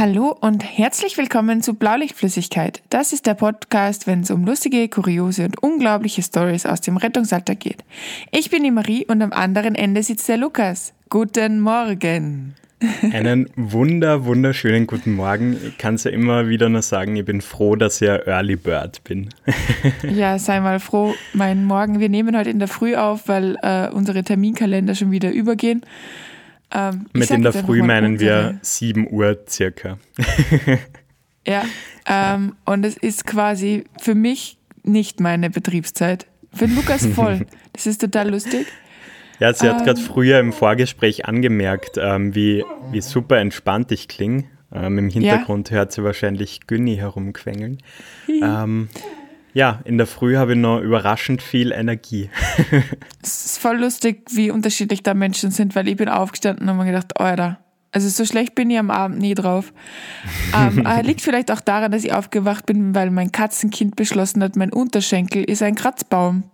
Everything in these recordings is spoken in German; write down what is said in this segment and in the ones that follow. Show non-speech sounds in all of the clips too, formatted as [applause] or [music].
Hallo und herzlich willkommen zu Blaulichtflüssigkeit. Das ist der Podcast, wenn es um lustige, kuriose und unglaubliche Stories aus dem Rettungsalltag geht. Ich bin die Marie und am anderen Ende sitzt der Lukas. Guten Morgen. [laughs] Einen wunder, wunderschönen guten Morgen. Ich kann es ja immer wieder nur sagen, ich bin froh, dass ich ein Early Bird bin. [laughs] ja, sei mal froh. Mein Morgen, wir nehmen heute in der Früh auf, weil äh, unsere Terminkalender schon wieder übergehen. Ähm, Mit in der Früh meinen wir 7 Uhr circa. ja, ähm, und es ist quasi für mich nicht meine Betriebszeit. Für Lukas [laughs] voll. Das ist total lustig. Ja, sie hat ähm, gerade früher im Vorgespräch angemerkt, ähm, wie, wie super entspannt ich klinge. Ähm, Im Hintergrund ja. hört sie wahrscheinlich Günni herumquengeln. Ja, in der Früh habe ich noch überraschend viel Energie. [laughs] es ist voll lustig, wie unterschiedlich da Menschen sind, weil ich bin aufgestanden und habe mir gedacht, Alter, also so schlecht bin ich am Abend nie drauf. ähm, [laughs] liegt vielleicht auch daran, dass ich aufgewacht bin, weil mein Katzenkind beschlossen hat, mein Unterschenkel ist ein Kratzbaum.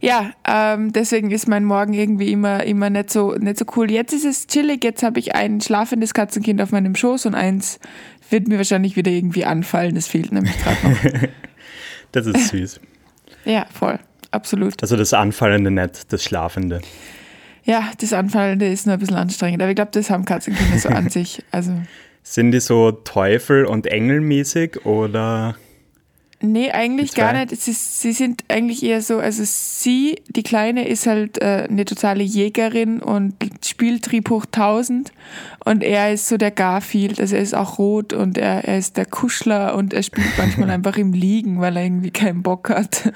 Ja, ähm, deswegen ist mein Morgen irgendwie immer, immer nicht, so, nicht so cool. Jetzt ist es chillig, jetzt habe ich ein schlafendes Katzenkind auf meinem Schoß und eins wird mir wahrscheinlich wieder irgendwie anfallen. Das fehlt nämlich gerade noch. [laughs] Das ist [laughs] süß. ja, voll. Absolut. Also das Anfallende nicht, das Schlafende. Ja, das Anfallende ist nur ein bisschen anstrengend. Aber ich glaube, das haben Katzenkinder so an [laughs] sich. Also. Sind die so Teufel- und Engelmäßig oder? Nee, eigentlich gar nicht. Sie, sie, sind eigentlich eher so, also sie, die Kleine, ist halt äh, eine totale Jägerin und Spieltrieb hoch 1000 und er ist so der Garfield, also er ist auch rot und er, er ist der Kuschler und er spielt manchmal [laughs] einfach im Liegen, weil er irgendwie keinen Bock hat.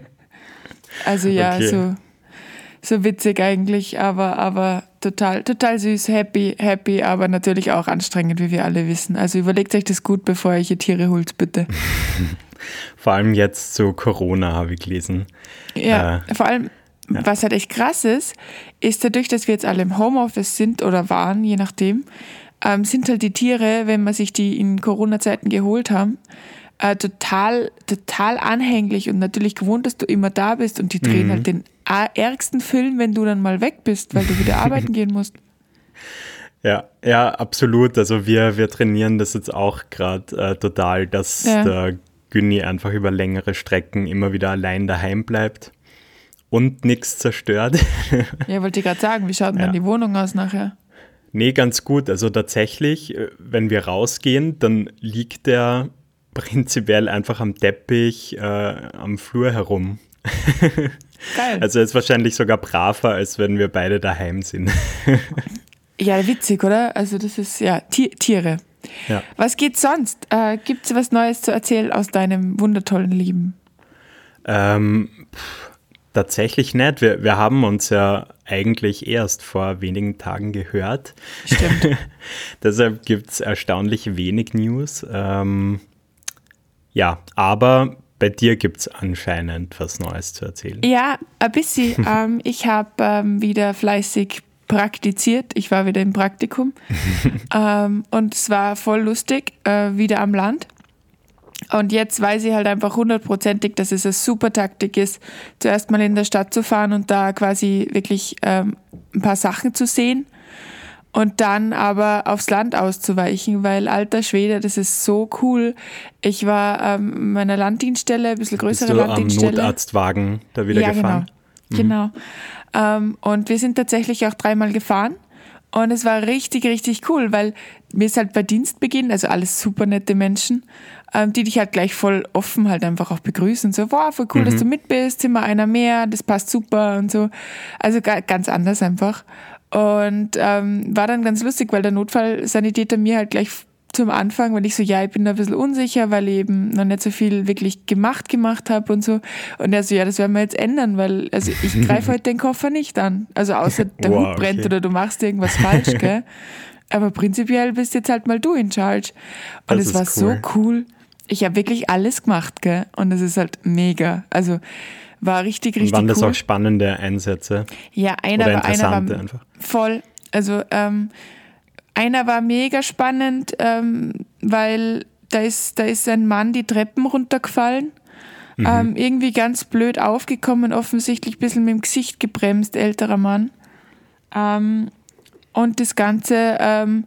[laughs] also ja, okay. so so witzig eigentlich, aber, aber total, total süß, happy, happy, aber natürlich auch anstrengend, wie wir alle wissen. Also überlegt euch das gut, bevor ihr hier Tiere holt, bitte. [laughs] vor allem jetzt zu Corona, habe ich gelesen. Ja, äh, vor allem, ja. was halt echt krass ist, ist dadurch, dass wir jetzt alle im Homeoffice sind oder waren, je nachdem, ähm, sind halt die Tiere, wenn man sich die in Corona-Zeiten geholt haben, äh, total, total anhänglich und natürlich gewohnt, dass du immer da bist und die drehen mhm. halt den ärgsten Film, wenn du dann mal weg bist, weil du wieder [laughs] arbeiten gehen musst. Ja, ja, absolut. Also wir, wir trainieren das jetzt auch gerade äh, total, dass ja. der Günni einfach über längere Strecken immer wieder allein daheim bleibt und nichts zerstört. [laughs] Ja, wollte ich gerade sagen, wie schaut denn ja. dann die Wohnung aus nachher? Nee, ganz gut. Also tatsächlich, äh, wenn wir rausgehen, dann liegt der prinzipiell einfach am Teppich äh, am Flur herum. Geil. Also ist wahrscheinlich sogar braver, als wenn wir beide daheim sind. ja, witzig, oder? Also das ist ja Tiere. Ja. Was geht sonst? Äh, Gibt es was Neues zu erzählen aus deinem wundertollen Leben? Ähm, pff, tatsächlich nicht. Wir, wir haben uns ja eigentlich erst vor wenigen Tagen gehört. Stimmt. [laughs] Deshalb gibt es erstaunlich wenig News. Ähm, ja, aber bei dir gibt es anscheinend was Neues zu erzählen. Ja, ein bisschen. [laughs] ähm, ich habe ähm, wieder fleißig praktiziert. Ich war wieder im Praktikum. [laughs] ähm, und es war voll lustig, äh, wieder am Land. Und jetzt weiß ich halt einfach hundertprozentig, dass es eine super Taktik ist, zuerst mal in der Stadt zu fahren und da quasi wirklich ähm, ein paar Sachen zu sehen und dann aber aufs Land auszuweichen, weil alter Schwede, das ist so cool. Ich war ähm, meiner Landdienststelle, ein bisschen größere Bist du Landdienststelle. am Notarztwagen da wieder ja, gefahren? Genau. Mhm. genau. Ähm, und wir sind tatsächlich auch dreimal gefahren. Und es war richtig, richtig cool, weil mir ist halt bei Dienstbeginn, also alles super nette Menschen, ähm, die dich halt gleich voll offen halt einfach auch begrüßen. So, wow, voll cool, mhm. dass du mit bist, sind wir einer mehr, das passt super und so. Also ganz anders einfach. Und ähm, war dann ganz lustig, weil der Notfallsanitäter mir halt gleich zum Anfang, weil ich so, ja, ich bin da ein bisschen unsicher, weil ich eben noch nicht so viel wirklich gemacht gemacht habe und so. Und er so, ja, das werden wir jetzt ändern, weil also ich [laughs] greife heute den Koffer nicht an. Also außer der wow, Hut brennt okay. oder du machst irgendwas falsch, gell? [laughs] Aber prinzipiell bist jetzt halt mal du in charge. Und es war cool. so cool. Ich habe wirklich alles gemacht, gell? Und es ist halt mega. Also war richtig, richtig Und waren das auch spannende Einsätze? Ja, einer, Oder war, einer war einfach. voll. Also ähm, einer war mega spannend, ähm, weil da ist, da ist ein Mann die Treppen runtergefallen. Mhm. Ähm, irgendwie ganz blöd aufgekommen, offensichtlich ein bisschen mit dem Gesicht gebremst, älterer Mann. Ähm, und das Ganze ähm,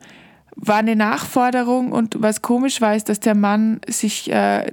war eine Nachforderung und was komisch war, ist, dass der Mann sich äh,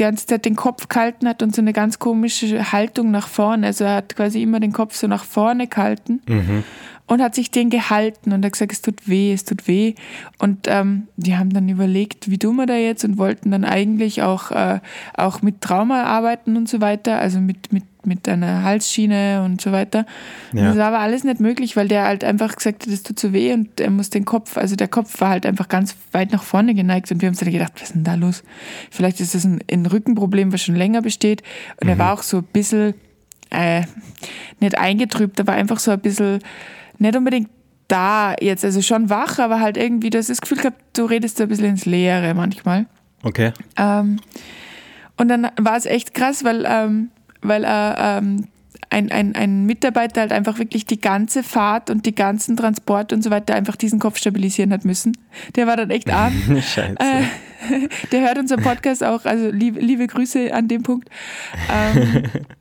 die, ganze Zeit den Kopf gehalten hat und so eine ganz komische Haltung nach vorne. Also er hat quasi immer den Kopf so nach vorne gehalten. Mhm und hat sich den gehalten und hat gesagt, es tut weh, es tut weh. Und ähm, die haben dann überlegt, wie tun wir da jetzt und wollten dann eigentlich auch, äh, auch mit Trauma arbeiten und so weiter, also mit, mit, mit einer Halsschiene und so weiter. Ja. Das war aber alles nicht möglich, weil der halt einfach gesagt hat, es tut so weh und er muss den Kopf, also der Kopf war halt einfach ganz weit nach vorne geneigt und wir haben uns dann gedacht, was ist denn da los? Vielleicht ist das ein, ein Rückenproblem, was schon länger besteht. Und mhm. er war auch so ein bisschen, äh, nicht eingetrübt, aber einfach so ein bisschen nicht unbedingt da jetzt, also schon wach, aber halt irgendwie, du hast das Gefühl gehabt, du redest so ein bisschen ins Leere manchmal. Okay. Ähm, und dann war es echt krass, weil, ähm, weil äh, ähm, ein, ein, ein Mitarbeiter halt einfach wirklich die ganze Fahrt und die ganzen Transport und so weiter einfach diesen Kopf stabilisieren hat müssen. Der war dann echt arm. [laughs] Scheiße. Äh, der hört unseren Podcast auch, also liebe, liebe Grüße an dem Punkt. Ähm, [laughs]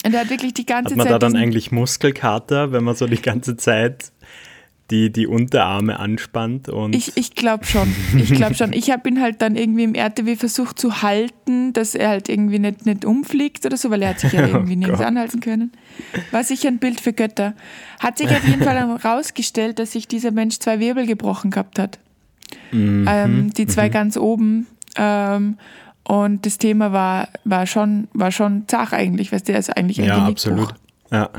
[laughs] Und er hat wirklich die ganze Zeit. Hat man Zeit da dann eigentlich Muskelkater, wenn man so die ganze Zeit die, die Unterarme anspannt? Und ich ich glaube schon. Ich glaube schon. Ich habe ihn halt dann irgendwie im RTW versucht zu halten, dass er halt irgendwie nicht, nicht umfliegt oder so, weil er hat sich ja [laughs] oh irgendwie oh nirgends anhalten können. War sicher ein Bild für Götter. Hat sich auf jeden Fall [laughs] herausgestellt, dass sich dieser Mensch zwei Wirbel gebrochen gehabt hat. Mhm. Ähm, die zwei mhm. ganz oben. Ähm, und das Thema war, war schon, war schon zach eigentlich, weißt du, ist eigentlich ein Ja, absolut. Ja.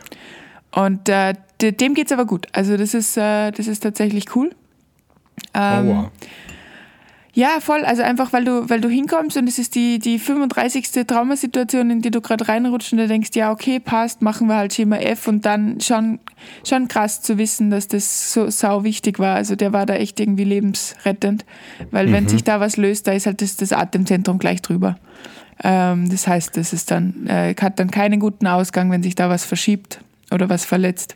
Und äh, dem geht es aber gut. Also das ist, äh, das ist tatsächlich cool. Ähm, oh, wow. Ja, voll. Also einfach, weil du, weil du hinkommst und es ist die, die 35. Traumasituation, in die du gerade reinrutschst und du denkst, ja, okay, passt, machen wir halt Schema F und dann schon, schon krass zu wissen, dass das so sau wichtig war. Also der war da echt irgendwie lebensrettend, weil mhm. wenn sich da was löst, da ist halt das, das Atemzentrum gleich drüber. Ähm, das heißt, das ist dann, äh, hat dann keinen guten Ausgang, wenn sich da was verschiebt oder was verletzt.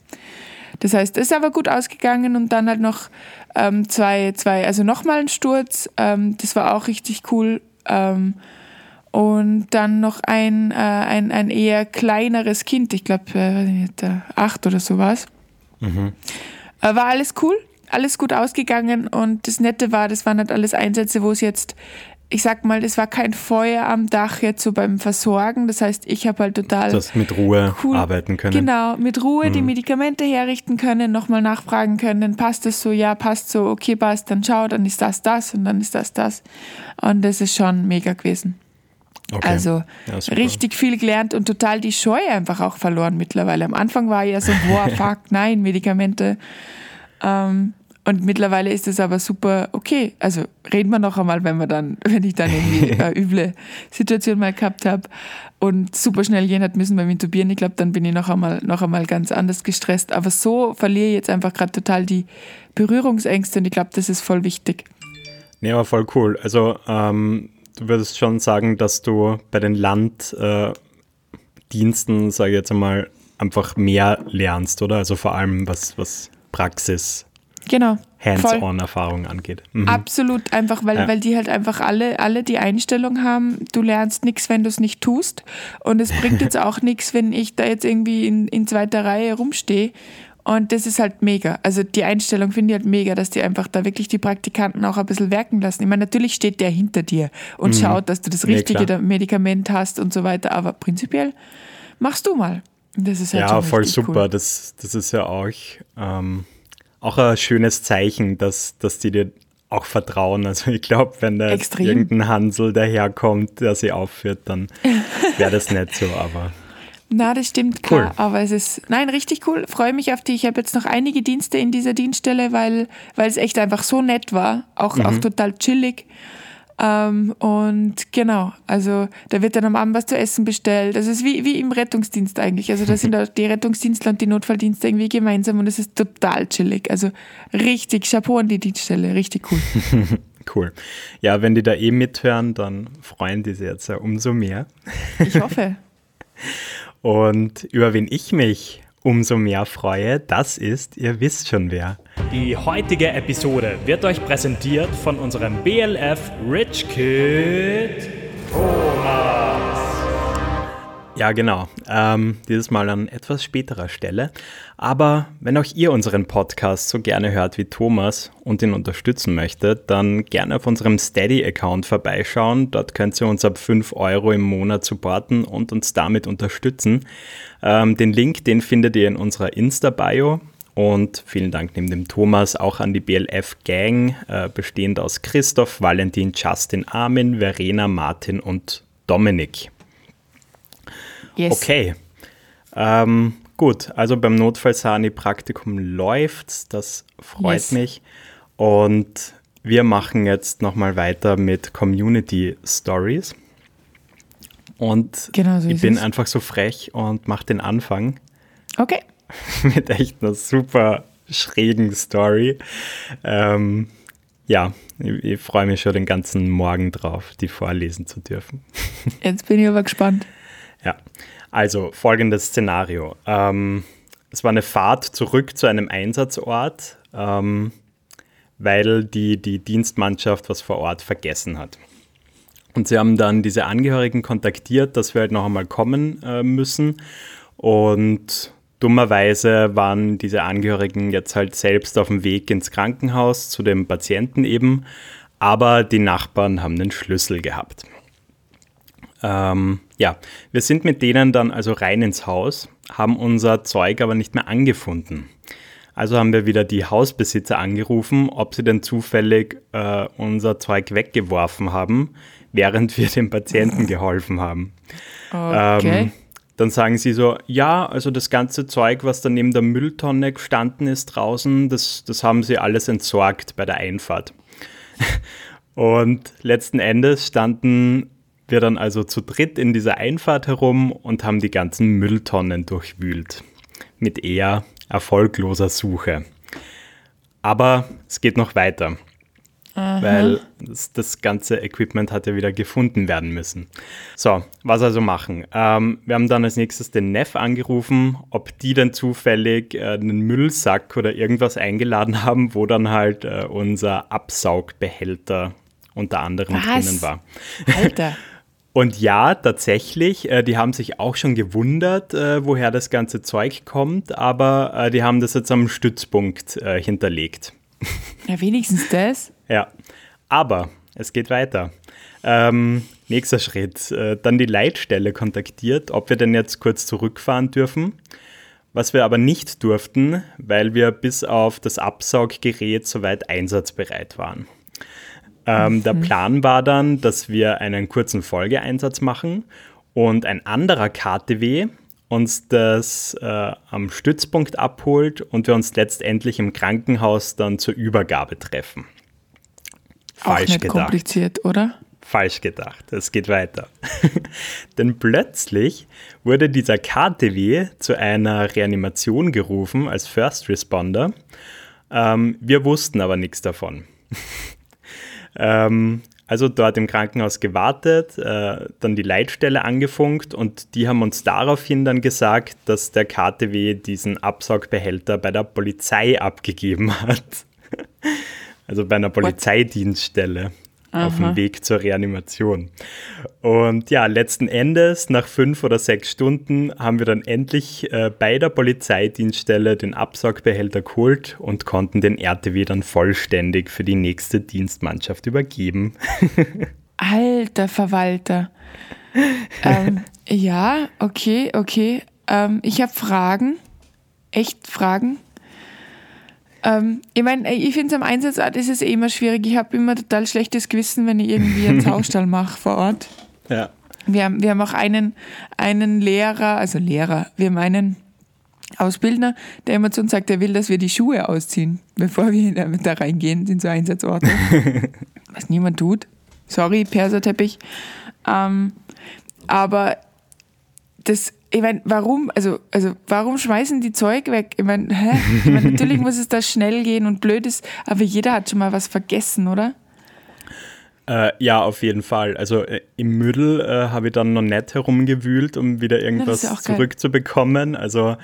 Das heißt, es ist aber gut ausgegangen und dann halt noch ähm, zwei, zwei, also nochmal ein Sturz, ähm, das war auch richtig cool. Ähm, und dann noch ein, äh, ein, ein eher kleineres Kind, ich glaube äh, acht oder so war es. Mhm. Äh, war alles cool, alles gut ausgegangen und das Nette war, das waren halt alles Einsätze, wo es jetzt ich sag mal, es war kein Feuer am Dach jetzt so beim Versorgen. Das heißt, ich habe halt total. Du hast mit Ruhe cool, arbeiten können. Genau, mit Ruhe mhm. die Medikamente herrichten können, nochmal nachfragen können, passt das so, ja, passt so, okay, passt, dann schau, dann ist das das und dann ist das das. Und das ist schon mega gewesen. Okay. Also ja, richtig viel gelernt und total die Scheu einfach auch verloren mittlerweile. Am Anfang war ja so, boah, [laughs] fuck, nein, Medikamente. Ähm, und mittlerweile ist es aber super okay. Also reden wir noch einmal, wenn wir dann, [laughs] wenn ich dann irgendwie [laughs] eine üble Situation mal gehabt habe und super schnell gehen hat müssen beim Intubieren. Ich glaube, dann bin ich noch einmal, noch einmal ganz anders gestresst. Aber so verliere ich jetzt einfach gerade total die Berührungsängste und ich glaube, das ist voll wichtig. Nee, aber voll cool. Also ähm, du würdest schon sagen, dass du bei den Landdiensten, äh, sage ich jetzt einmal, einfach mehr lernst, oder? Also vor allem was, was Praxis genau. Hands-on-Erfahrung angeht. Mhm. Absolut, einfach, weil, ja. weil die halt einfach alle, alle die Einstellung haben, du lernst nichts, wenn du es nicht tust. Und es bringt jetzt auch nichts, wenn ich da jetzt irgendwie in, in zweiter Reihe rumstehe. Und das ist halt mega. Also die Einstellung finde ich halt mega, dass die einfach da wirklich die Praktikanten auch ein bisschen werken lassen. Ich meine, natürlich steht der hinter dir und mhm. schaut, dass du das richtige nee, Medikament hast und so weiter. Aber prinzipiell machst du mal. Das ist halt ja voll super. Cool. Das, das ist ja auch. Ähm auch ein schönes Zeichen, dass, dass die dir auch vertrauen. Also ich glaube, wenn da jetzt irgendein Hansel daherkommt, der sie aufführt, dann wäre das nicht so, aber. Na, das stimmt, klar. Cool. Aber es ist, nein, richtig cool. Freue mich auf die. Ich habe jetzt noch einige Dienste in dieser Dienststelle, weil, weil es echt einfach so nett war. Auch, mhm. auch total chillig. Ähm, und genau, also da wird dann am Abend was zu essen bestellt. Das ist wie, wie im Rettungsdienst eigentlich. Also da sind auch die Rettungsdienstler und die Notfalldienste irgendwie gemeinsam und es ist total chillig. Also richtig Chapeau an die Dienststelle, richtig cool. [laughs] cool. Ja, wenn die da eh mithören, dann freuen die sich jetzt ja umso mehr. Ich hoffe. [laughs] und über wen ich mich umso mehr freue, das ist, ihr wisst schon wer. Die heutige Episode wird euch präsentiert von unserem BLF Rich Kid Thomas. Ja, genau. Ähm, dieses Mal an etwas späterer Stelle. Aber wenn auch ihr unseren Podcast so gerne hört wie Thomas und ihn unterstützen möchtet, dann gerne auf unserem Steady-Account vorbeischauen. Dort könnt ihr uns ab 5 Euro im Monat supporten und uns damit unterstützen. Ähm, den Link, den findet ihr in unserer Insta-Bio. Und vielen Dank neben dem Thomas auch an die BLF-Gang, äh, bestehend aus Christoph, Valentin, Justin, Armin, Verena, Martin und Dominik. Yes. Okay. Ähm, gut, also beim Notfallsani-Praktikum läuft Das freut yes. mich. Und wir machen jetzt nochmal weiter mit Community Stories. Und genau so ich bin es. einfach so frech und mache den Anfang. Okay. [laughs] mit echt einer super schrägen Story. Ähm, ja, ich, ich freue mich schon den ganzen Morgen drauf, die vorlesen zu dürfen. [laughs] Jetzt bin ich aber gespannt. Ja, also folgendes Szenario. Ähm, es war eine Fahrt zurück zu einem Einsatzort, ähm, weil die, die Dienstmannschaft was vor Ort vergessen hat. Und sie haben dann diese Angehörigen kontaktiert, dass wir halt noch einmal kommen äh, müssen. Und dummerweise waren diese Angehörigen jetzt halt selbst auf dem Weg ins Krankenhaus zu dem Patienten eben. Aber die Nachbarn haben den Schlüssel gehabt. Ähm, ja, wir sind mit denen dann also rein ins Haus, haben unser Zeug aber nicht mehr angefunden. Also haben wir wieder die Hausbesitzer angerufen, ob sie denn zufällig äh, unser Zeug weggeworfen haben, während wir dem Patienten [laughs] geholfen haben. Okay. Ähm, dann sagen sie so, ja, also das ganze Zeug, was da neben der Mülltonne gestanden ist draußen, das, das haben sie alles entsorgt bei der Einfahrt. [laughs] Und letzten Endes standen wir dann also zu dritt in dieser Einfahrt herum und haben die ganzen Mülltonnen durchwühlt. Mit eher erfolgloser Suche. Aber es geht noch weiter. Aha. Weil das, das, ganze Equipment hat ja wieder gefunden werden müssen. So, was also machen? Ähm, wir haben dann als nächstes den Neff angerufen, ob die denn zufällig äh, einen Müllsack oder irgendwas eingeladen haben, wo dann halt äh, unser Absaugbehälter unter anderem was? drinnen war. Alter. [laughs] Und ja, tatsächlich, äh, die haben sich auch schon gewundert, äh, woher das ganze Zeug kommt, aber äh, die haben das jetzt am Stützpunkt äh, hinterlegt. Ja, wenigstens das. ja, aber es geht weiter. Ähm, nächster Schritt, äh, dann die Leitstelle kontaktiert, ob wir denn jetzt kurz zurückfahren dürfen. Was wir aber nicht durften, weil wir bis auf das Absauggerät soweit einsatzbereit waren. Ähm, mhm. Der Plan war dann, dass wir einen kurzen Folgeeinsatz machen und ein anderer KTW uns das äh, am Stützpunkt abholt und wir uns letztendlich im Krankenhaus dann zur Übergabe treffen. Falsch Auch nicht gedacht. kompliziert, oder? Falsch gedacht. Es geht weiter. [laughs] Denn plötzlich wurde dieser KTW zu einer Reanimation gerufen als First Responder. Ähm, wir wussten aber nichts davon. [laughs] Ähm, also dort im Krankenhaus gewartet, äh, dann die Leitstelle angefunkt und die haben uns daraufhin dann gesagt, dass der KTW diesen Absaugbehälter bei der Polizei abgegeben hat. [laughs] also bei einer Polizeidienststelle. Aha. auf dem Weg zur Reanimation. Und ja, letzten Endes, nach fünf oder sechs Stunden, haben wir dann endlich äh, bei der Polizeidienststelle den Absaugbehälter geholt und konnten den RTW dann vollständig für die nächste Dienstmannschaft übergeben. [laughs] Alter Verwalter. [laughs] ähm, ja, okay, okay. Ähm, ich habe Fragen. Echt Fragen. Ähm, ich meine, ich finde es am Einsatzort ist es eh immer schwierig. Ich habe immer total schlechtes Gewissen, wenn ich irgendwie einen [laughs] Zaustall mache vor Ort. Ja. Wir haben, wir haben auch einen, einen Lehrer, also Lehrer, wir haben einen Ausbildner, der immer zu uns sagt, er will, dass wir die Schuhe ausziehen, bevor wir da reingehen in so Einsatzorte. [laughs] Was niemand tut. Sorry, Perserteppich. Ähm, aber das ich meine, warum, also, also warum schmeißen die Zeug weg? Ich meine? Ich mein, natürlich muss es da schnell gehen und blöd ist, aber jeder hat schon mal was vergessen, oder? Äh, ja, auf jeden Fall. Also äh, im Müll äh, habe ich dann noch nicht herumgewühlt, um wieder irgendwas ja zurückzubekommen. Geil. Also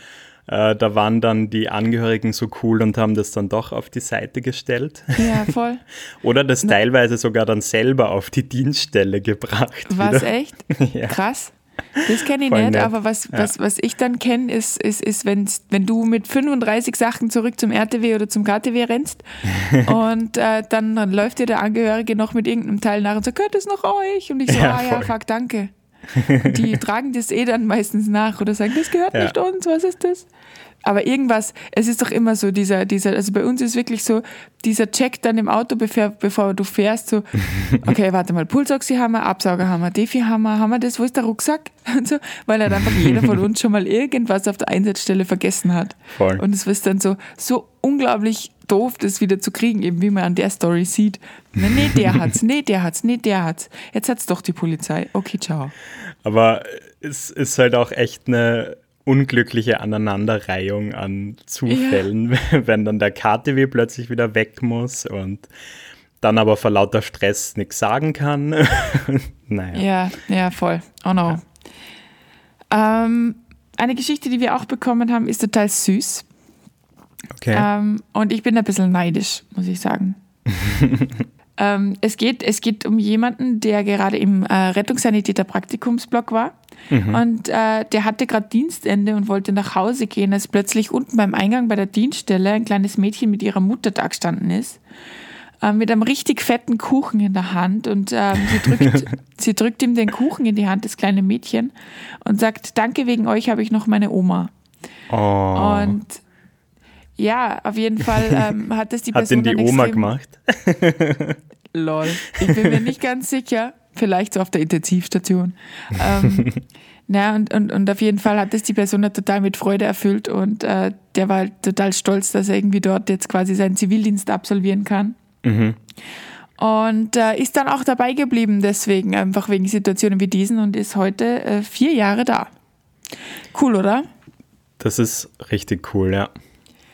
äh, da waren dann die Angehörigen so cool und haben das dann doch auf die Seite gestellt. Ja, voll. [laughs] Oder das Na, teilweise sogar dann selber auf die Dienststelle gebracht. Was, wieder. echt? [laughs] ja. Krass. Das kenne ich Voll nicht, nett. aber was, ja. was, was ich dann kenne, ist, ist, ist wenn, wenn du mit 35 Sachen zurück zum RTW oder zum KTW rennst [laughs] und äh, dann, dann läuft dir der Angehörige noch mit irgendeinem Teil nach und sagt, gehört das noch euch? Und ich so, ja, ah ja, fuck, danke. die [laughs] tragen das eh dann meistens nach oder sagen, das gehört ja. nicht uns, was ist das? Aber irgendwas, es ist doch immer so, dieser, dieser, also bei uns ist wirklich so, dieser Check dann im Auto, bevor, bevor du fährst, so, [laughs] okay, warte mal, Pulsoxy haben wir, Absauger haben wir, Defi haben wir, haben wir das, wo ist der Rucksack? [laughs] Und so, weil halt einfach jeder von uns schon mal irgendwas auf der Einsatzstelle vergessen hat. Voll. Und es ist dann so, so unglaublich doof, das wieder zu kriegen, eben wie man an der Story sieht. Nee, nee, der [laughs] hat's, nee, der hat's, nee, der hat's. Jetzt hat's doch die Polizei. Okay, ciao. Aber es ist halt auch echt eine unglückliche Aneinanderreihung an Zufällen, ja. [laughs] wenn dann der KTW plötzlich wieder weg muss und dann aber vor lauter Stress nichts sagen kann. [laughs] naja. Ja, ja, voll. Oh no. Ja. Ähm, eine Geschichte, die wir auch bekommen haben, ist total süß. Okay. Ähm, und ich bin ein bisschen neidisch, muss ich sagen. [laughs] ähm, es, geht, es geht um jemanden, der gerade im äh, Rettungssanitäter-Praktikumsblock war. Mhm. Und äh, der hatte gerade Dienstende und wollte nach Hause gehen, als plötzlich unten beim Eingang bei der Dienststelle ein kleines Mädchen mit ihrer Mutter da gestanden ist. Äh, mit einem richtig fetten Kuchen in der Hand. Und ähm, sie, drückt, [laughs] sie drückt ihm den Kuchen in die Hand, das kleine Mädchen, und sagt: Danke, wegen euch habe ich noch meine Oma. Oh. Und ja, auf jeden Fall [laughs] ähm, hat das die Person. Hat denn die Oma gemacht? [laughs] Lol. Ich bin mir nicht ganz sicher. Vielleicht so auf der Intensivstation. ähm, [laughs] na, und, und, und auf jeden Fall hat das die Person total mit Freude erfüllt und äh, der war halt total stolz, dass er irgendwie dort jetzt quasi seinen Zivildienst absolvieren kann. Mhm. Und äh, ist dann auch dabei geblieben, deswegen, einfach wegen Situationen wie diesen und ist heute äh, vier Jahre da. Cool, oder? Das ist richtig cool, ja.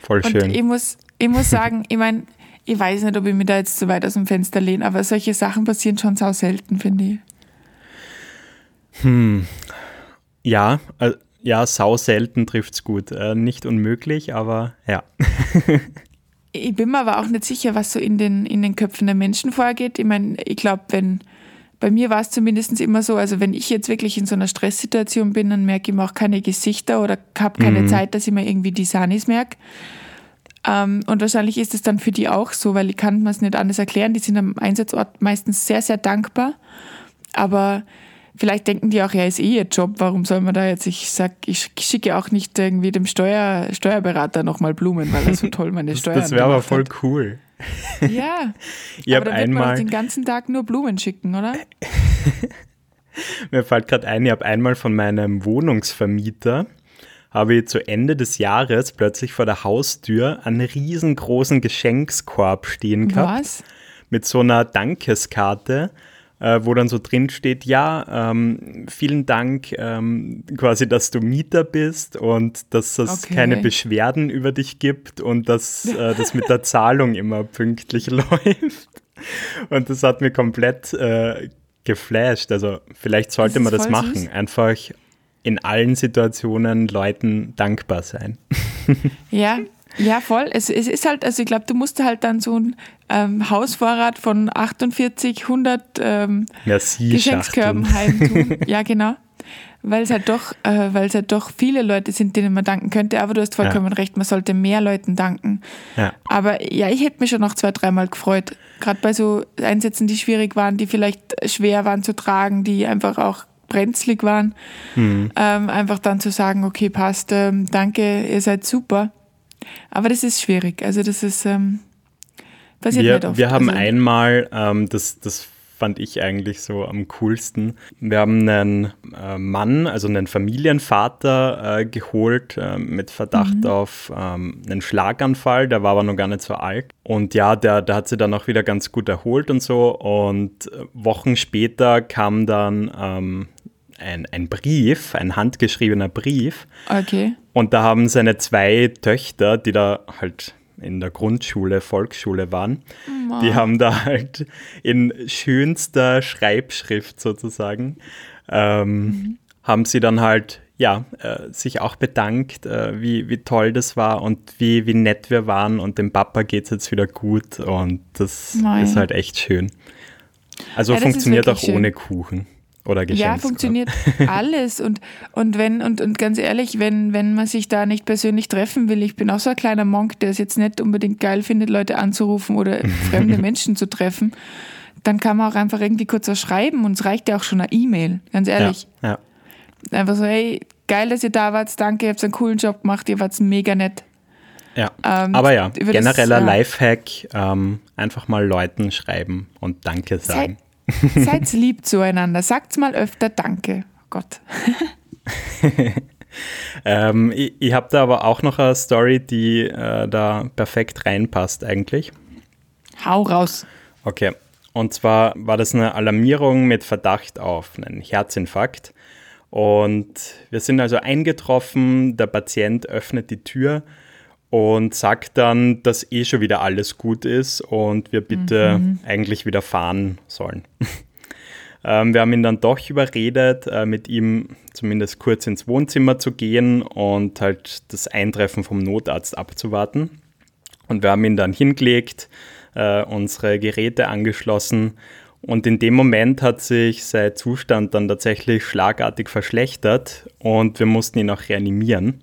Voll schön. Und ich muss, ich muss sagen, [laughs] ich meine, ich weiß nicht, ob ich mich da jetzt zu weit aus dem Fenster lehne, aber solche Sachen passieren schon sau selten, finde ich. Hm. Ja, äh, ja, sau selten trifft es gut. Äh, nicht unmöglich, aber ja. [laughs] ich bin mir aber auch nicht sicher, was so in den, in den Köpfen der Menschen vorgeht. Ich meine, ich glaube, wenn, bei mir war es zumindest immer so, also wenn ich jetzt wirklich in so einer Stresssituation bin, dann merke ich mir auch keine Gesichter oder habe keine mhm. Zeit, dass ich mir irgendwie die Sanis merke. Ähm, und wahrscheinlich ist es dann für die auch so, weil ich kann mir es nicht anders erklären. Die sind am Einsatzort meistens sehr, sehr dankbar. Aber vielleicht denken die auch, ja, ist eh ihr Job, warum soll man da jetzt, ich sag, ich schicke auch nicht irgendwie dem Steuer, Steuerberater nochmal Blumen, weil er so toll meine Steuern Das wäre aber voll hat. cool. [laughs] Ja, ich aber dann wird einmal man den ganzen Tag nur Blumen schicken, oder? [laughs] Mir fällt gerade ein, ich habe einmal von meinem Wohnungsvermieter habe ich zu Ende des Jahres plötzlich vor der Haustür einen riesengroßen Geschenkskorb stehen gehabt. Was? Mit so einer Dankeskarte, äh, wo dann so drin steht, ja, ähm, vielen Dank ähm, quasi, dass du Mieter bist und dass es okay. keine Beschwerden über dich gibt und dass äh, das mit der [laughs] Zahlung immer pünktlich [laughs] läuft. Und das hat mir komplett äh, geflasht. Also vielleicht sollte das man das machen. Süß. Einfach in allen Situationen Leuten dankbar sein. [laughs] Ja, ja, voll. Es, es ist halt, also ich glaube, du musst halt dann so ein ähm, Hausvorrat von 48, 100 ähm, Geschenkskörben heimtun. [laughs] ja, genau. Weil es halt doch, äh, weil es halt doch viele Leute sind, denen man danken könnte. Aber du hast vollkommen ja. recht, man sollte mehr Leuten danken. Ja. Aber ja, ich hätte mich schon noch zwei, dreimal gefreut. Gerade bei so Einsätzen, die schwierig waren, die vielleicht schwer waren zu tragen, die einfach auch brenzlig waren, mhm. ähm, einfach dann zu sagen, okay, passt, ähm, danke, ihr seid super. Aber das ist schwierig. Also das ist ähm, passiert wir, nicht oft. Wir haben also, einmal, ähm, das, das fand ich eigentlich so am coolsten. Wir haben einen äh, Mann, also einen Familienvater äh, geholt äh, mit Verdacht mhm. auf ähm, einen Schlaganfall. Der war aber noch gar nicht so alt. Und ja, der, der hat sich dann auch wieder ganz gut erholt und so. Und äh, Wochen später kam dann ähm, ein, ein Brief, ein handgeschriebener Brief. Okay. Und da haben seine zwei Töchter, die da halt in der Grundschule, Volksschule waren, oh. die haben da halt in schönster Schreibschrift sozusagen, ähm, mhm. haben sie dann halt ja, äh, sich auch bedankt, äh, wie, wie toll das war und wie, wie nett wir waren und dem Papa geht es jetzt wieder gut und das Nein. ist halt echt schön. Also ja, funktioniert auch schön. ohne Kuchen Oder Ja, funktioniert alles. Und, und wenn, und, und ganz ehrlich, wenn, wenn man sich da nicht persönlich treffen will, ich bin auch so ein kleiner Monk, der es jetzt nicht unbedingt geil findet, Leute anzurufen oder [laughs] fremde Menschen zu treffen, dann kann man auch einfach irgendwie kurz was schreiben und es reicht ja auch schon eine E-Mail, ganz ehrlich. Ja, ja. Einfach so, hey, geil, dass ihr da wart, danke, ihr habt einen coolen Job gemacht, ihr wart mega nett. Ja, ähm, aber ja, genereller das, ja. Lifehack, ähm, einfach mal Leuten schreiben und Danke sagen. Seid, [laughs] seid lieb zueinander, sagt mal öfter Danke. Oh Gott. [laughs] ähm, ich ich habe da aber auch noch eine Story, die äh, da perfekt reinpasst eigentlich. Hau raus. Okay, und zwar war das eine Alarmierung mit Verdacht auf einen Herzinfarkt. Und wir sind also eingetroffen, der Patient öffnet die Tür und sagt dann, dass eh schon wieder alles gut ist und wir bitte mhm. eigentlich wieder fahren sollen. [laughs] ähm, wir haben ihn dann doch überredet, äh, mit ihm zumindest kurz ins Wohnzimmer zu gehen und halt das Eintreffen vom Notarzt abzuwarten. Und wir haben ihn dann hingelegt, äh, unsere Geräte angeschlossen und in dem Moment hat sich sein Zustand dann tatsächlich schlagartig verschlechtert und wir mussten ihn auch reanimieren.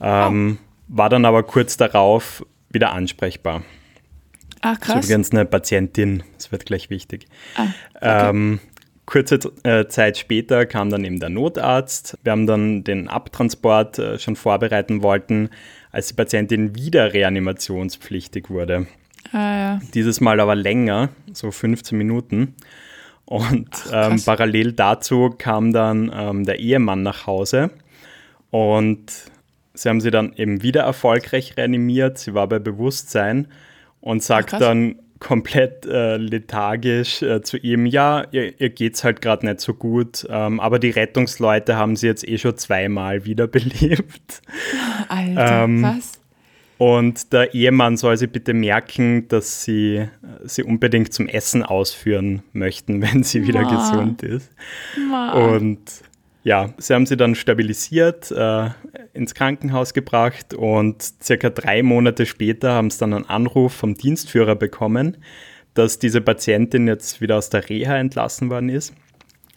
Ähm, oh. War dann aber kurz darauf wieder ansprechbar. Ach, krass. Das ist übrigens eine Patientin, das wird gleich wichtig. Ah, okay. ähm, kurze äh, Zeit später kam dann eben der Notarzt. Wir haben dann den Abtransport äh, schon vorbereiten wollten, als die Patientin wieder reanimationspflichtig wurde. Ah, ja. Dieses Mal aber länger, so 15 Minuten. Und Ach, ähm, parallel dazu kam dann ähm, der Ehemann nach Hause und sie haben sie dann eben wieder erfolgreich reanimiert. Sie war bei Bewusstsein und sagt Ach, dann komplett äh, lethargisch äh, zu ihm, ja, ihr, ihr es halt gerade nicht so gut, ähm, aber die Rettungsleute haben sie jetzt eh schon zweimal wiederbelebt. [laughs] Alter, ähm, was? Und der Ehemann soll sie bitte merken, dass sie sie unbedingt zum Essen ausführen möchten, [laughs] wenn sie wieder Ma. gesund ist. Ma. Und ja, sie haben sie dann stabilisiert, äh, ins Krankenhaus gebracht und circa drei Monate später haben sie dann einen Anruf vom Dienstführer bekommen, dass diese Patientin jetzt wieder aus der Reha entlassen worden ist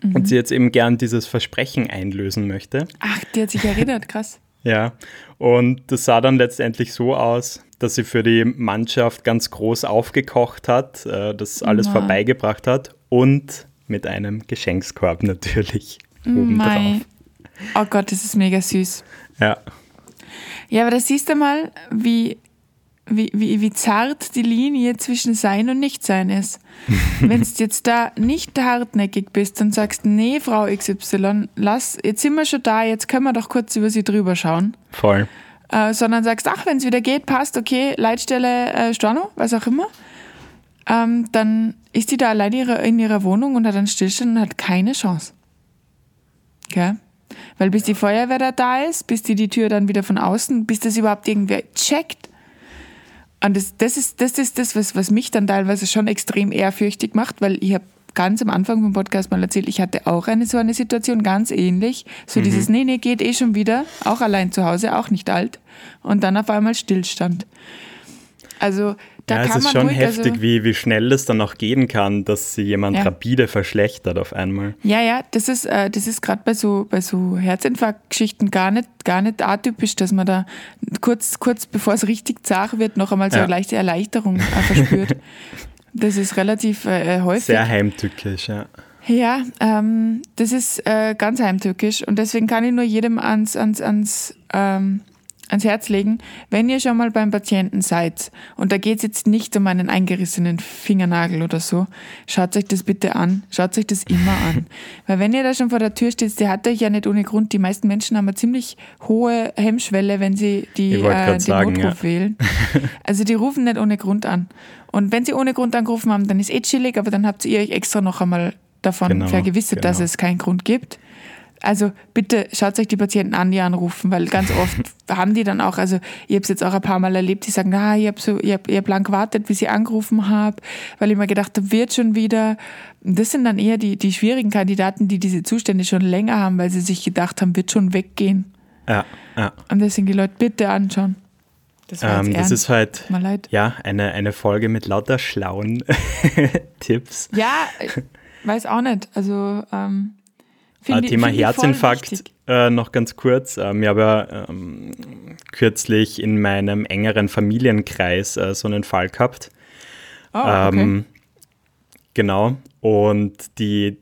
mhm. und sie jetzt eben gern dieses Versprechen einlösen möchte. Ach, die hat sich erinnert, [laughs] krass. Ja, und das sah dann letztendlich so aus, dass sie für die Mannschaft ganz groß aufgekocht hat, äh, das alles wow. vorbeigebracht hat und mit einem Geschenkskorb natürlich obendrauf. Oh Gott, das ist mega süß. Ja. Ja, aber da siehst du mal, wie wie, wie, wie zart die Linie zwischen Sein und Nichtsein ist. [laughs] Wenn du jetzt da nicht hartnäckig bist und sagst, nee, Frau XY, lass, jetzt sind wir schon da, jetzt können wir doch kurz über sie drüber schauen. Voll. Äh, sondern sagst, ach, wenn es wieder geht, passt, okay, Leitstelle äh, Storno, was auch immer. Ähm, dann ist die da allein ihre, in ihrer Wohnung und hat einen Stillstand und hat keine Chance. Okay? Weil bis die Feuerwehr da, da ist, bis die die Tür dann wieder von außen, bis das überhaupt irgendwer checkt, und das, das, ist, das ist das, was, was mich dann teilweise schon extrem ehrfürchtig macht, weil ich habe ganz am Anfang vom Podcast mal erzählt, ich hatte auch eine so eine Situation ganz ähnlich. So mhm. dieses, nee, nee, geht eh schon wieder, auch allein zu Hause, auch nicht alt. Und dann auf einmal Stillstand. Also da ja, es ist schon heftig, also, wie, wie schnell es dann auch gehen kann, dass sich jemand ja. rapide verschlechtert auf einmal. Ja, ja, das ist, äh, das ist gerade bei so, bei so Herzinfarktgeschichten gar nicht, gar nicht atypisch, dass man da kurz, kurz bevor es richtig zart wird, noch einmal so ja. eine leichte Erleichterung äh, verspürt. [laughs] das ist relativ äh, häufig. Sehr heimtückisch, ja. Ja, ähm, das ist äh, ganz heimtückisch und deswegen kann ich nur jedem ans, ans, ans ähm, ans Herz legen, wenn ihr schon mal beim Patienten seid, und da geht es jetzt nicht um einen eingerissenen Fingernagel oder so, schaut euch das bitte an, schaut euch das immer an. [laughs] Weil wenn ihr da schon vor der Tür steht, der hat euch ja nicht ohne Grund, die meisten Menschen haben eine ziemlich hohe Hemmschwelle, wenn sie die, äh, den sagen, Notruf ja. wählen. [laughs] Also die rufen nicht ohne Grund an. Und wenn sie ohne Grund angerufen haben, dann ist eh chillig, aber dann habt ihr euch extra noch einmal davon genau, vergewissert, genau. dass es keinen Grund gibt. Also bitte schaut euch die Patienten an, die anrufen, weil ganz oft [laughs] haben die dann auch, also ich habe es jetzt auch ein paar Mal erlebt, die sagen, ah, ich habe so, ich hab, ich hab lang gewartet, bis ich angerufen habe, weil ich mir gedacht habe, wird schon wieder. Das sind dann eher die, die schwierigen Kandidaten, die diese Zustände schon länger haben, weil sie sich gedacht haben, wird schon weggehen. Ja, ja. Und deswegen die Leute bitte anschauen. Das, ähm, das ist halt ja eine, eine Folge mit lauter schlauen [laughs] Tipps. Ja, weiß auch nicht. Also ähm, Find äh, Thema Herzinfarkt äh, noch ganz kurz. Ähm, ich habe ja ähm, kürzlich in meinem engeren Familienkreis äh, so einen Fall gehabt. Oh, okay. Ähm, genau. Und die,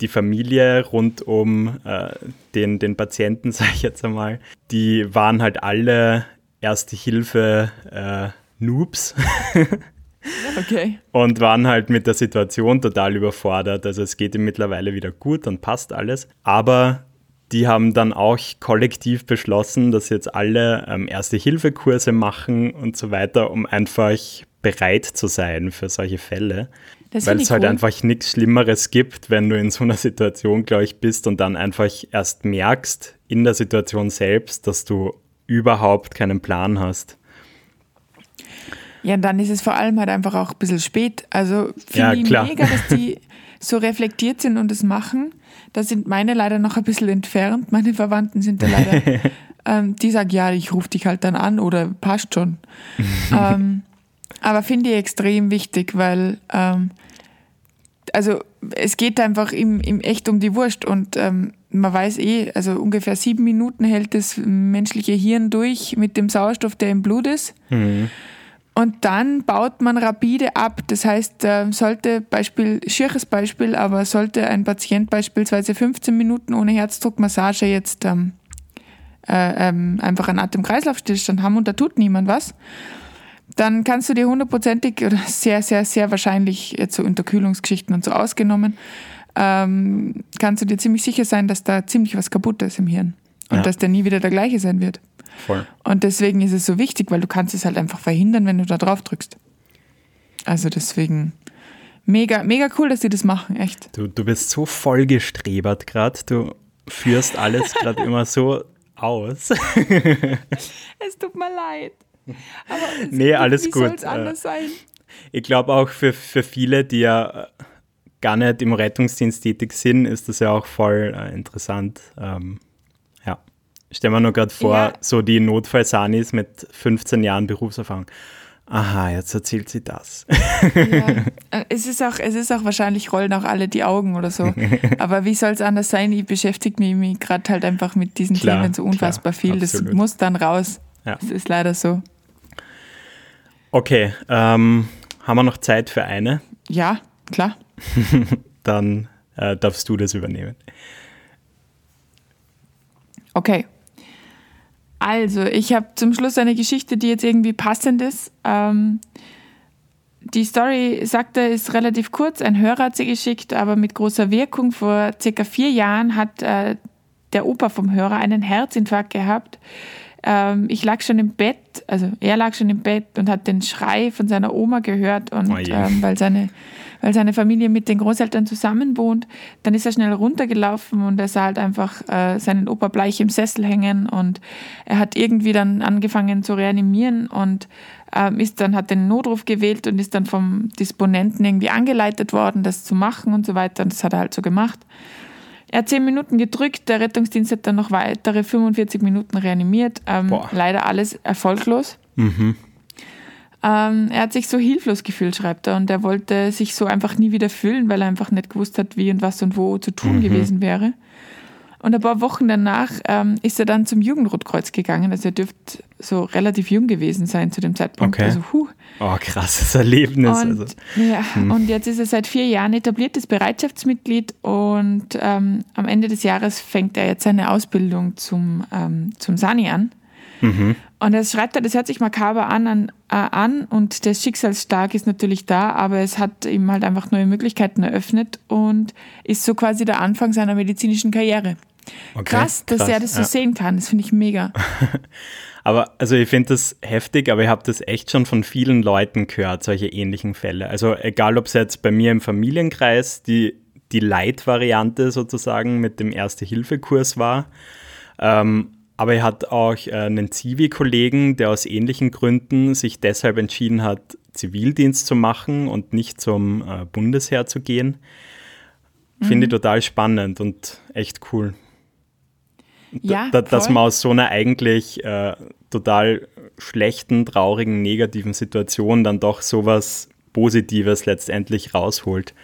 die Familie rund um äh, den, den Patienten, [laughs] sage ich jetzt einmal, die waren halt alle Erste Hilfe äh, Noobs. [laughs] okay. Und waren halt mit der Situation total überfordert. Also es geht ihm mittlerweile wieder gut und passt alles. Aber die haben dann auch kollektiv beschlossen, dass jetzt alle ähm, Erste-Hilfe-Kurse machen und so weiter, um einfach bereit zu sein für solche Fälle. Das Weil es halt cool. einfach nichts Schlimmeres gibt, wenn du in so einer Situation, glaube ich, bist und dann einfach erst merkst in der Situation selbst, dass du überhaupt keinen Plan hast. Ja, dann ist es vor allem halt einfach auch ein bisschen spät. Also finde ja, ich mega, dass die [laughs] so reflektiert sind und es machen. Da sind meine leider noch ein bisschen entfernt. Meine Verwandten sind da leider, [laughs] ähm, die sagen, ja, ich rufe dich halt dann an oder passt schon. [laughs] ähm, aber finde ich extrem wichtig, weil ähm, also es geht einfach im, im echt um die Wurst und ähm, man weiß eh, also ungefähr sieben Minuten hält das menschliche Hirn durch mit dem Sauerstoff, der im Blut ist. Mhm. Und dann baut man rapide ab. Das heißt, äh, sollte Beispiel, schieres Beispiel, aber sollte ein Patient beispielsweise 15 Minuten ohne Herzdruckmassage jetzt ähm, äh, ähm, einfach einen Atemkreislaufstillstand haben und da tut niemand was, dann kannst du dir hundertprozentig oder [laughs] sehr, sehr, sehr wahrscheinlich jetzt so Unterkühlungsgeschichten und so ausgenommen, ähm, kannst du dir ziemlich sicher sein, dass da ziemlich was kaputt ist im Hirn und ja. dass der nie wieder der gleiche sein wird. Voll. Und deswegen ist es so wichtig, weil du kannst es halt einfach verhindern, wenn du da drauf drückst. Also deswegen mega, mega cool, dass sie das machen, echt. Du, du bist so vollgestrebert gerade. Du führst alles gerade immer so aus. [laughs] es tut mir leid. Aber nee, alles wie gut. Anders sein? Ich glaube auch für, für viele, die ja gar nicht im Rettungsdienst tätig sind, ist das ja auch voll äh, interessant. Ähm, Stell mir nur gerade vor, ja. so die Notfallsanis mit 15 Jahren Berufserfahrung. Aha, jetzt erzählt sie das. Ja. [laughs] Äh, es, ist auch, es ist auch wahrscheinlich, rollen auch alle die Augen oder so. [laughs] Aber wie soll es anders sein? Ich beschäftige mich, gerade halt einfach mit diesen klar, Themen so unfassbar klar, viel. Absolut. Das muss dann raus. Ja. Das ist leider so. Okay, ähm, haben wir noch Zeit für eine? Ja, klar. [laughs] dann äh, darfst du das übernehmen. Okay, also, ich habe zum Schluss eine Geschichte, die jetzt irgendwie passend ist. Ähm, die Story, sagt er, ist relativ kurz. Ein Hörer hat sie geschickt, aber mit großer Wirkung. Vor circa vier Jahren hat äh, der Opa vom Hörer einen Herzinfarkt gehabt. Ähm, ich lag schon im Bett, also er lag schon im Bett und hat den Schrei von seiner Oma gehört und oh ähm, weil seine weil seine Familie mit den Großeltern zusammen wohnt. Dann ist er schnell runtergelaufen und er sah halt einfach äh, seinen Opa bleich im Sessel hängen und er hat irgendwie dann angefangen zu reanimieren und ähm, ist dann, hat den Notruf gewählt und ist dann vom Disponenten irgendwie angeleitet worden, das zu machen und so weiter. Und das hat er halt so gemacht. Er hat zehn Minuten gedrückt, der Rettungsdienst hat dann noch weitere 45 Minuten reanimiert. Ähm, leider alles erfolglos. Mhm. Ähm, er hat sich so hilflos gefühlt, schreibt er, und er wollte sich so einfach nie wieder fühlen, weil er einfach nicht gewusst hat, wie und was und wo zu tun mhm. gewesen wäre. Und ein paar Wochen danach ähm, ist er dann zum Jugendrotkreuz gegangen. Also er dürfte so relativ jung gewesen sein zu dem Zeitpunkt. Okay. Also, huh. Oh, krasses Erlebnis. Und, also. ja, hm. und jetzt ist er seit vier Jahren etabliertes Bereitschaftsmitglied und ähm, am Ende des Jahres fängt er jetzt seine Ausbildung zum, ähm, zum Sani an. Mhm. Und er schreibt er, das hört sich makaber an, an, äh, an und der Schicksalsstark ist natürlich da, aber es hat ihm halt einfach neue Möglichkeiten eröffnet und ist so quasi der Anfang seiner medizinischen Karriere. Okay, krass, dass krass, er das so ja. sehen kann, das finde ich mega. [laughs] aber also ich finde das heftig, aber ich habe das echt schon von vielen Leuten gehört, solche ähnlichen Fälle. Also egal, ob es jetzt bei mir im Familienkreis die, die Light-Variante sozusagen mit dem Erste-Hilfe-Kurs war, ähm, aber er hat auch äh, einen Zivi-Kollegen, der aus ähnlichen Gründen sich deshalb entschieden hat, Zivildienst zu machen und nicht zum äh, Bundesheer zu gehen. Finde mhm. ich total spannend und echt cool. Ja, da, dass man aus so einer eigentlich äh, total schlechten, traurigen, negativen Situation dann doch sowas Positives letztendlich rausholt.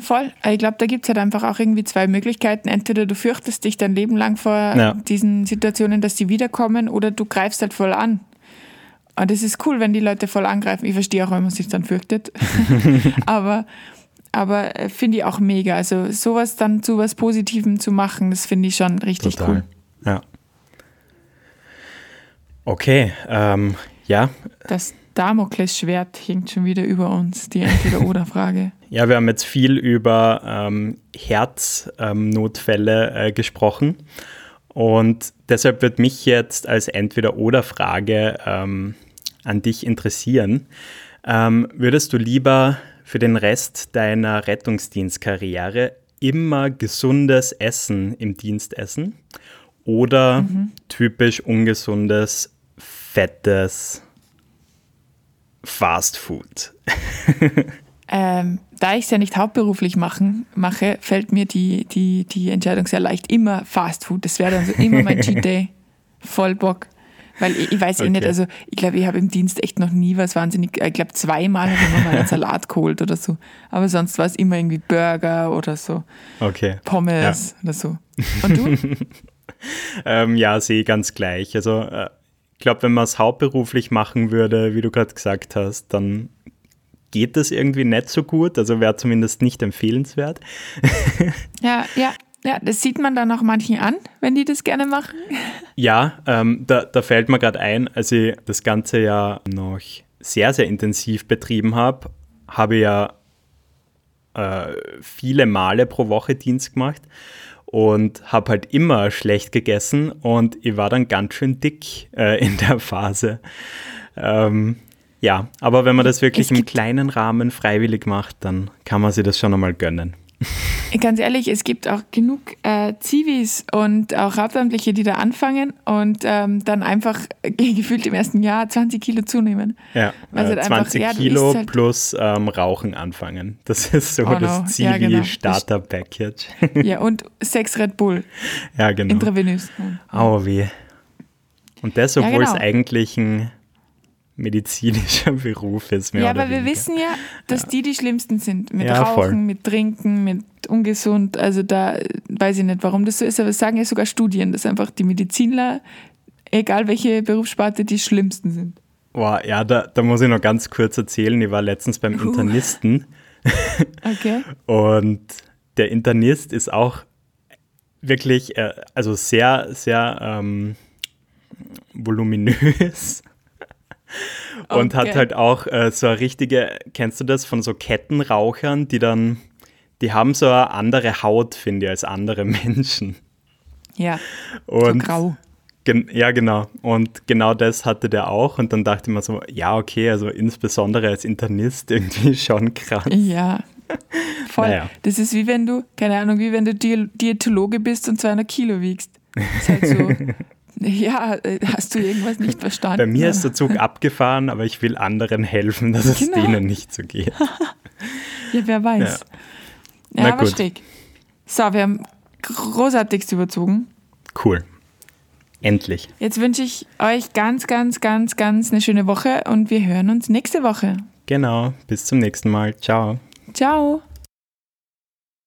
Voll. Ich glaube, da gibt es halt einfach auch irgendwie zwei Möglichkeiten. Entweder du fürchtest dich dein Leben lang vor ja. diesen Situationen, dass sie wiederkommen, oder du greifst halt voll an. Und das ist cool, wenn die Leute voll angreifen. Ich verstehe auch, wenn man sich dann fürchtet. [laughs] aber aber äh, finde ich auch mega. Also sowas dann zu was Positivem zu machen, das finde ich schon richtig Total. cool. Ja. Okay, ähm, ja. Das Damoklesschwert hängt schon wieder über uns, die Entweder-Oder-Frage. [laughs] ja, wir haben jetzt viel über ähm, Herznotfälle ähm, äh, gesprochen. Und deshalb wird mich jetzt als Entweder-Oder-Frage ähm, an dich interessieren. Ähm, würdest du lieber für den Rest deiner Rettungsdienstkarriere immer gesundes Essen im Dienst essen oder mhm. typisch ungesundes, fettes Fast Food? ähm, da ich es ja nicht hauptberuflich machen, mache, fällt mir die, die, die Entscheidung sehr leicht. Immer Fast Food. Das wäre dann so immer mein [laughs] Cheat Day. Voll Bock. Weil ich, ich weiß okay. eh nicht, also ich glaube, ich habe im Dienst echt noch nie was wahnsinnig, ich glaube zweimal habe ich mal einen Salat geholt oder so. Aber sonst war es immer irgendwie Burger oder so. Okay. Pommes ja. oder so. Und du? [laughs] ähm, ja, sehe ich ganz gleich. Also äh, glaube, wenn man es hauptberuflich machen würde, wie du gerade gesagt hast, dann geht das irgendwie nicht so gut. Also wäre zumindest nicht empfehlenswert. [laughs] ja, ja. Ja, das sieht man dann auch manchen an, wenn die das gerne machen. Ja, ähm, da, da fällt mir gerade ein, als ich das Ganze ja noch sehr, sehr intensiv betrieben habe, habe ich ja äh, viele Male pro Woche Dienst gemacht und habe halt immer schlecht gegessen und ich war dann ganz schön dick äh, in der Phase. Ähm, ja, aber wenn man das wirklich im kleinen Rahmen freiwillig macht, dann kann man sich das schon einmal gönnen. [laughs] Ganz ehrlich, es gibt auch genug äh, Zivis und auch Hauptamtliche, die da anfangen und ähm, dann einfach [laughs] gefühlt im ersten Jahr 20 Kilo zunehmen. Ja, also äh, 20 einfach, Kilo halt plus ähm, Rauchen anfangen. Das [laughs] ist so oh das no. Zivi-Starter-Package. Ja, und sechs Red Bull. Ja, genau. Intravenös. Oh, wie. Und das, obwohl ja, genau. es eigentlich ein medizinischer [laughs] Beruf ist. Mehr ja, aber weniger. wir wissen ja, dass ja. die die schlimmsten sind. Mit ja, Rauchen, voll. mit Trinken, mit ungesund. Also da weiß ich nicht, warum das so ist, aber es sagen ja sogar Studien, dass einfach die Medizinler, egal welche Berufssparte, die schlimmsten sind. Boah, ja, da, da muss ich noch ganz kurz erzählen. Ich war letztens beim uh. Internisten. [laughs] okay. Und der Internist ist auch wirklich, äh, also sehr, sehr ähm, voluminös und okay. hat halt auch äh, so eine richtige, kennst du das von so Kettenrauchern, die dann, die haben so eine andere Haut, finde ich, als andere [laughs] Menschen. Ja, und so grau. Gen ja, genau. Und genau das hatte der auch. Und dann dachte ich mir so, ja, okay, also insbesondere als Internist irgendwie [laughs] schon krass. Ja, voll. Naja. Das ist wie wenn du, keine Ahnung, wie wenn du Diätologe bist und 200 Kilo wiegst. Das ist halt so [laughs] Ja, äh, hast du irgendwas nicht [laughs] verstanden? Bei mir ist der Zug abgefahren, aber ich will anderen helfen, dass genau. es denen nicht so geht. [laughs] ja, wer weiß. Ja, ja aber schräg. So, wir haben großartigst überzogen. Cool. Endlich. Jetzt wünsche ich euch ganz, ganz, ganz, ganz eine schöne Woche und wir hören uns nächste Woche. Genau. Bis zum nächsten Mal. Ciao. Ciao.